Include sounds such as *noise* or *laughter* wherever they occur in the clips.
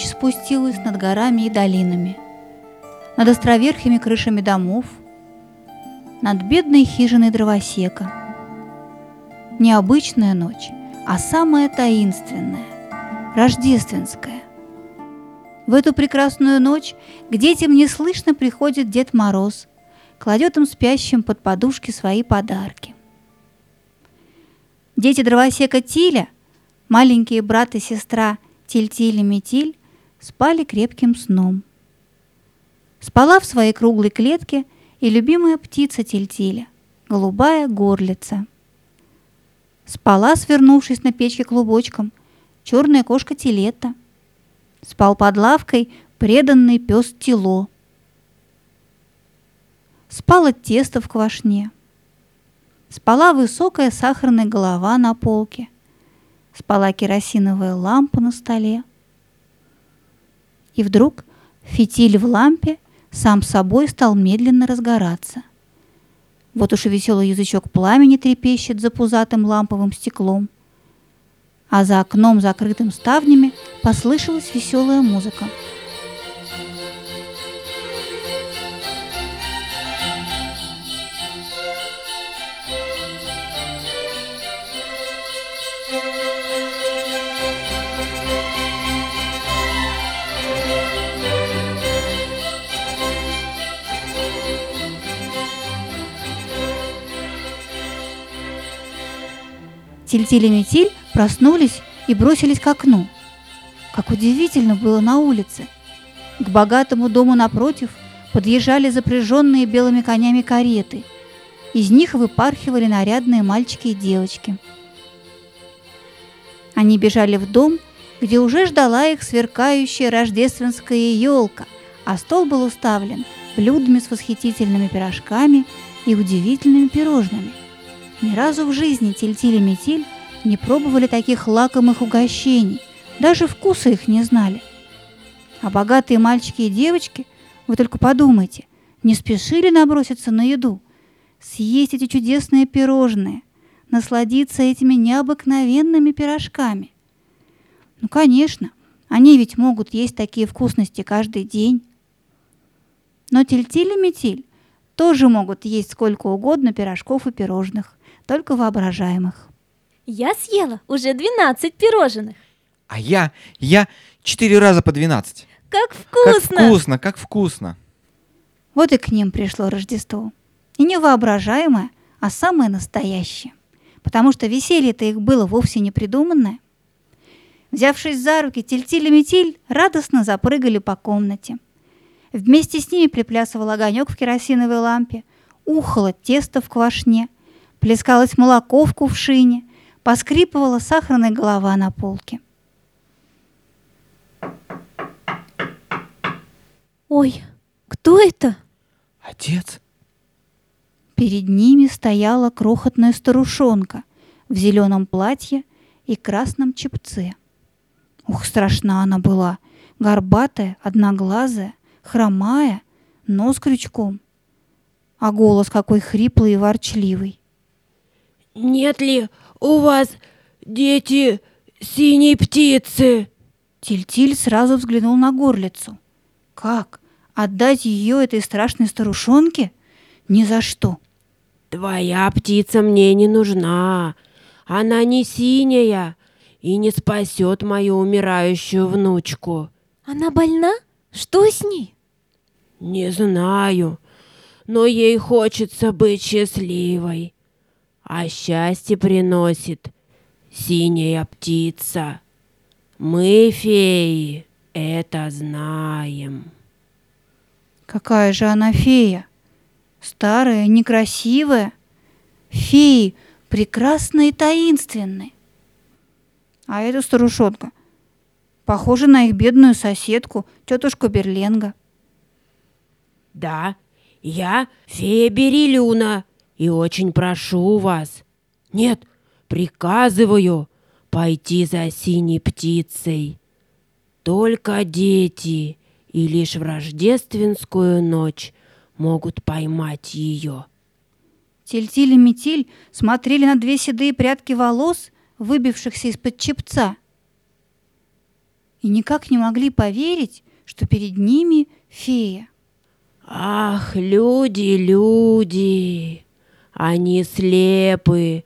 Ночь спустилась над горами и долинами, над островерхими крышами домов, над бедной хижиной дровосека. Необычная ночь, а самая таинственная, рождественская. В эту прекрасную ночь к детям неслышно приходит Дед Мороз, кладет им спящим под подушки свои подарки. Дети дровосека Тиля, маленькие брат и сестра Тиль-Тиль и Метиль, спали крепким сном. Спала в своей круглой клетке и любимая птица Тильтиля, голубая горлица. Спала, свернувшись на печке клубочком, черная кошка Тилета. Спал под лавкой преданный пес Тило. Спало тесто в квашне. Спала высокая сахарная голова на полке. Спала керосиновая лампа на столе. И вдруг фитиль в лампе сам собой стал медленно разгораться. Вот уж и веселый язычок пламени трепещет за пузатым ламповым стеклом. А за окном, закрытым ставнями, послышалась веселая музыка. Тильтиль и Метиль проснулись и бросились к окну. Как удивительно было на улице. К богатому дому напротив подъезжали запряженные белыми конями кареты. Из них выпархивали нарядные мальчики и девочки. Они бежали в дом, где уже ждала их сверкающая рождественская елка, а стол был уставлен блюдами с восхитительными пирожками и удивительными пирожными. Ни разу в жизни Тильтиль и Метиль не пробовали таких лакомых угощений, даже вкуса их не знали. А богатые мальчики и девочки, вы только подумайте, не спешили наброситься на еду, съесть эти чудесные пирожные, насладиться этими необыкновенными пирожками. Ну, конечно, они ведь могут есть такие вкусности каждый день. Но Тильтиль и Метиль тоже могут есть сколько угодно пирожков и пирожных только воображаемых. Я съела уже 12 пирожных. А я, я четыре раза по 12. Как вкусно! Как вкусно, как вкусно. Вот и к ним пришло Рождество. И не воображаемое, а самое настоящее. Потому что веселье-то их было вовсе не придуманное. Взявшись за руки, Тильтиль и Метиль радостно запрыгали по комнате. Вместе с ними приплясывал огонек в керосиновой лампе, ухало тесто в квашне – Плескалось молоко в кувшине, поскрипывала сахарная голова на полке. Ой, кто это? Отец. Перед ними стояла крохотная старушонка в зеленом платье и красном чепце. Ух, страшна она была, горбатая, одноглазая, хромая, нос крючком. А голос какой хриплый и ворчливый. Нет ли у вас дети синей птицы? Тильтиль -тиль сразу взглянул на горлицу. Как? Отдать ее этой страшной старушонке? Ни за что. Твоя птица мне не нужна. Она не синяя и не спасет мою умирающую внучку. Она больна? Что с ней? Не знаю, но ей хочется быть счастливой а счастье приносит синяя птица. Мы, феи, это знаем. Какая же она фея? Старая, некрасивая? Феи прекрасные и таинственные. А эта старушонка похожа на их бедную соседку, тетушку Берленга. Да, я фея Берилюна, и очень прошу вас, нет, приказываю пойти за синей птицей. Только дети и лишь в рождественскую ночь могут поймать ее. Тильтиль и Метиль смотрели на две седые прядки волос, выбившихся из-под чепца. и никак не могли поверить, что перед ними фея. Ах, люди, люди, они слепы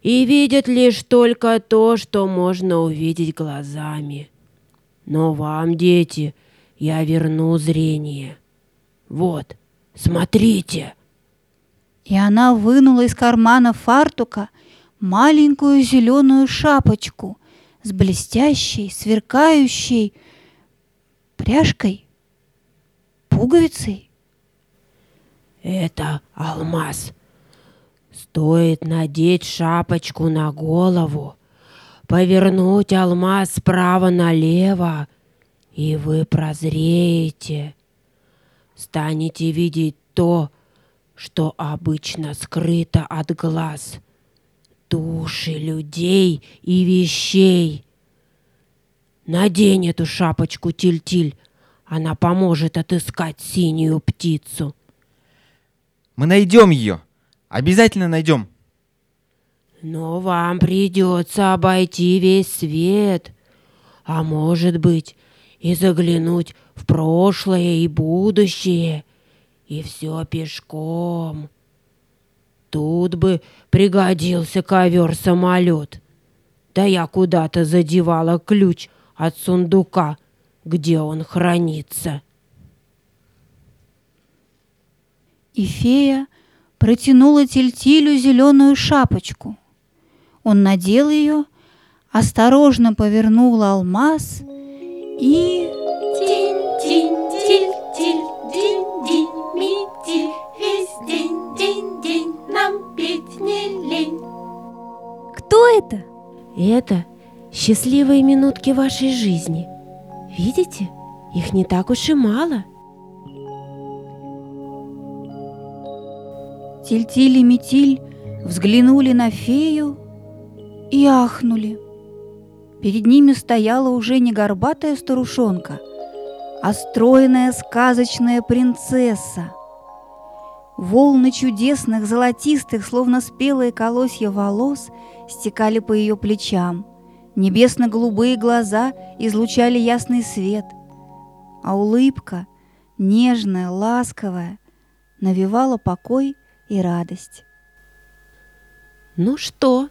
и видят лишь только то, что можно увидеть глазами. Но вам, дети, я верну зрение. Вот, смотрите. И она вынула из кармана фартука маленькую зеленую шапочку с блестящей, сверкающей пряжкой, пуговицей. Это алмаз. Стоит надеть шапочку на голову, повернуть алмаз справа налево, и вы прозреете. Станете видеть то, что обычно скрыто от глаз. Души людей и вещей. Надень эту шапочку, Тиль-Тиль. Она поможет отыскать синюю птицу. Мы найдем ее. Обязательно найдем. Но вам придется обойти весь свет. А может быть, и заглянуть в прошлое и будущее. И все пешком. Тут бы пригодился ковер-самолет. Да я куда-то задевала ключ от сундука, где он хранится. И фея протянула Тильтилю зеленую шапочку. Он надел ее, осторожно повернул алмаз и... Кто это? Это счастливые минутки вашей жизни. Видите, их не так уж и мало. Тильтиль и Метиль взглянули на фею и ахнули. Перед ними стояла уже не горбатая старушонка, а стройная сказочная принцесса. Волны чудесных, золотистых, словно спелые колосья волос, стекали по ее плечам. Небесно-голубые глаза излучали ясный свет, а улыбка, нежная, ласковая, навевала покой и радость. Ну что,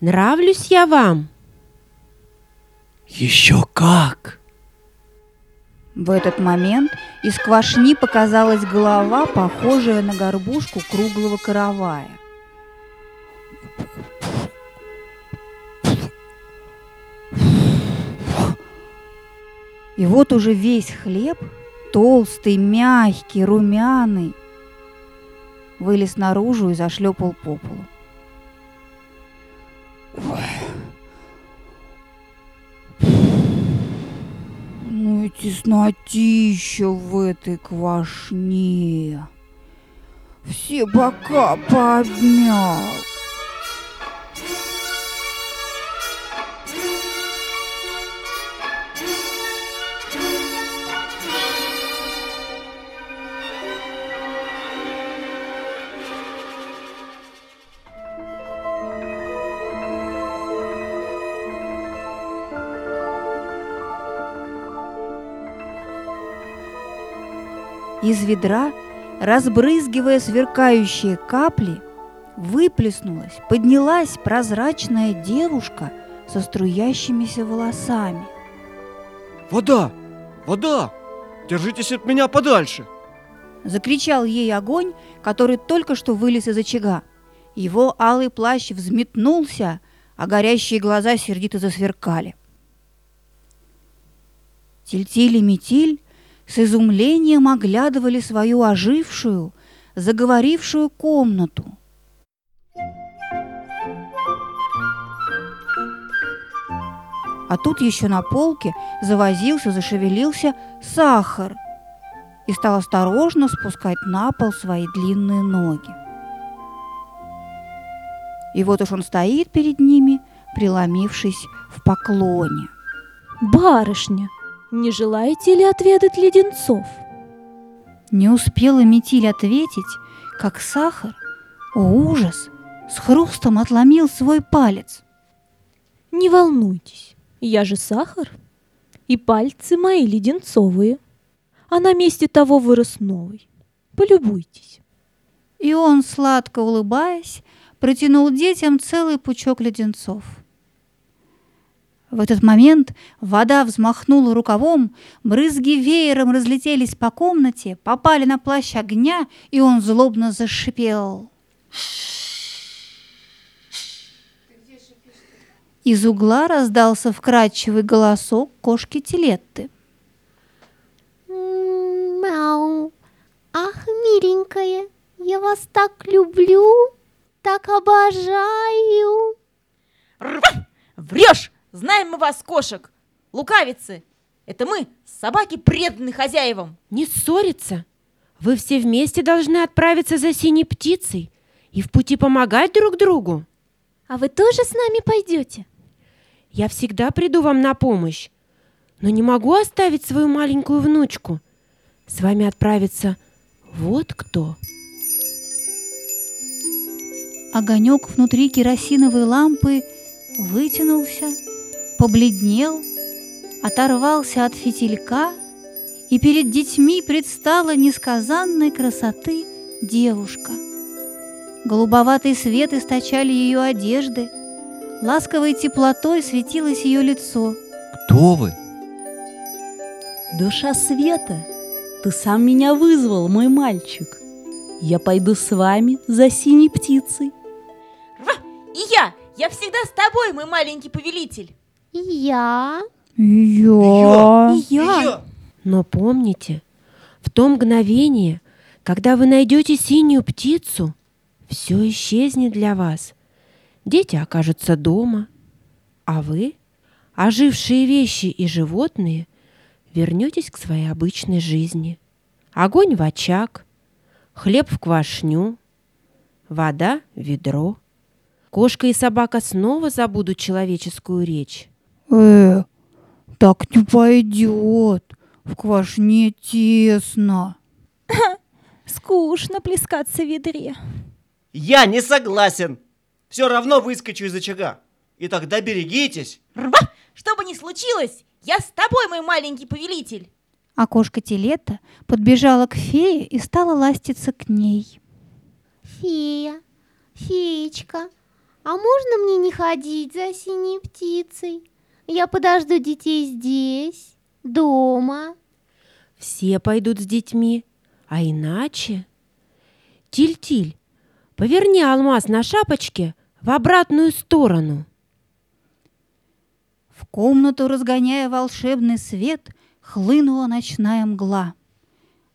нравлюсь я вам? Еще как! В этот момент из квашни показалась голова, похожая на горбушку круглого каравая. И вот уже весь хлеб, толстый, мягкий, румяный, вылез наружу и зашлепал по полу. Ну и теснотища в этой квашне. Все бока подмял. Из ведра, разбрызгивая сверкающие капли, выплеснулась, поднялась прозрачная девушка со струящимися волосами. Вода! Вода! Держитесь от меня подальше! Закричал ей огонь, который только что вылез из очага. Его алый плащ взметнулся, а горящие глаза сердито засверкали. Тильтиль и Метиль с изумлением оглядывали свою ожившую, заговорившую комнату. А тут еще на полке завозился, зашевелился сахар и стал осторожно спускать на пол свои длинные ноги. И вот уж он стоит перед ними, преломившись в поклоне. Барышня, не желаете ли отведать леденцов? Не успела Метиль ответить, как сахар, о ужас, с хрустом отломил свой палец. Не волнуйтесь, я же сахар. И пальцы мои леденцовые. А на месте того вырос новый. Полюбуйтесь. И он, сладко улыбаясь, протянул детям целый пучок леденцов. В этот момент вода взмахнула рукавом, брызги веером разлетелись по комнате, попали на плащ огня, и он злобно зашипел. Из угла раздался вкрадчивый голосок кошки Телетты. Мяу. Ах, миленькая, я вас так люблю, так обожаю. Врешь! Знаем мы вас, кошек! Лукавицы! Это мы, собаки, преданы хозяевам! Не ссориться. Вы все вместе должны отправиться за синей птицей и в пути помогать друг другу. А вы тоже с нами пойдете? Я всегда приду вам на помощь, но не могу оставить свою маленькую внучку. С вами отправится вот кто. Огонек внутри керосиновой лампы вытянулся, побледнел, оторвался от фитилька, и перед детьми предстала несказанной красоты девушка. Голубоватый свет источали ее одежды, ласковой теплотой светилось ее лицо. Кто вы? Душа света, ты сам меня вызвал, мой мальчик. Я пойду с вами за синей птицей. И я! Я всегда с тобой, мой маленький повелитель! И я. Я. Я! Но помните, в то мгновение, когда вы найдете синюю птицу, все исчезнет для вас. Дети окажутся дома, а вы, ожившие вещи и животные, вернетесь к своей обычной жизни. Огонь в очаг, хлеб в квашню, вода в ведро. Кошка и собака снова забудут человеческую речь. Э, так не пойдет. В квашне тесно. *laughs* Скучно плескаться в ведре. Я не согласен! Все равно выскочу из очага. И тогда берегитесь. Что бы ни случилось, я с тобой, мой маленький повелитель! А кошка Телета подбежала к фее и стала ластиться к ней. Фея, феечка, а можно мне не ходить за синей птицей? Я подожду детей здесь, дома. Все пойдут с детьми, а иначе... Тиль-тиль, поверни алмаз на шапочке в обратную сторону. В комнату, разгоняя волшебный свет, хлынула ночная мгла.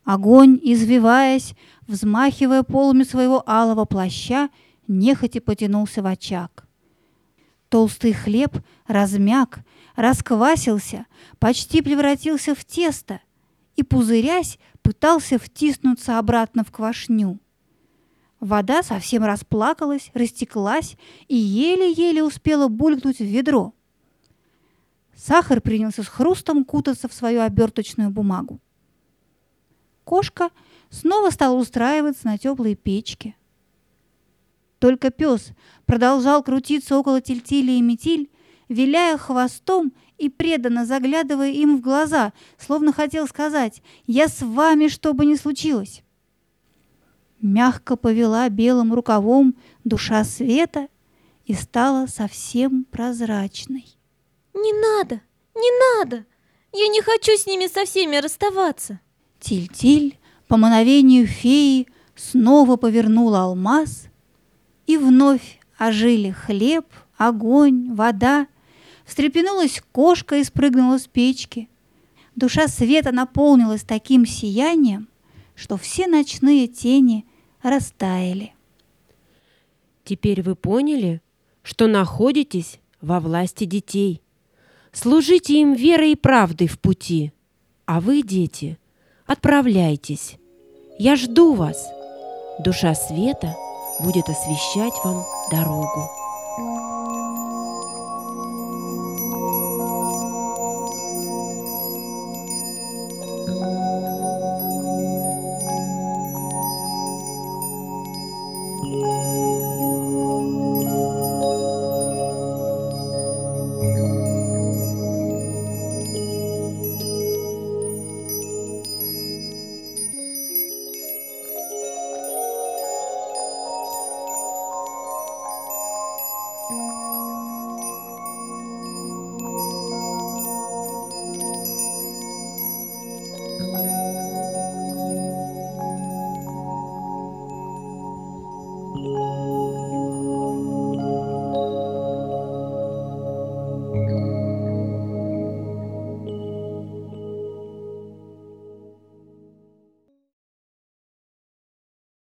Огонь, извиваясь, взмахивая полами своего алого плаща, нехотя потянулся в очаг. Толстый хлеб размяк, расквасился, почти превратился в тесто и, пузырясь, пытался втиснуться обратно в квашню. Вода совсем расплакалась, растеклась и еле-еле успела булькнуть в ведро. Сахар принялся с хрустом кутаться в свою оберточную бумагу. Кошка снова стала устраиваться на теплой печке. Только пес продолжал крутиться около Тильтили и Метиль, виляя хвостом и преданно заглядывая им в глаза, словно хотел сказать «Я с вами, что бы ни случилось». Мягко повела белым рукавом душа света и стала совсем прозрачной. Не надо, не надо. Я не хочу с ними со всеми расставаться. Тиль-тиль по мановению феи снова повернула алмаз, и вновь ожили хлеб, огонь, вода. Встрепенулась кошка и спрыгнула с печки. Душа света наполнилась таким сиянием, что все ночные тени растаяли. Теперь вы поняли, что находитесь во власти детей. Служите им верой и правдой в пути. А вы, дети, отправляйтесь. Я жду вас. Душа света будет освещать вам дорогу.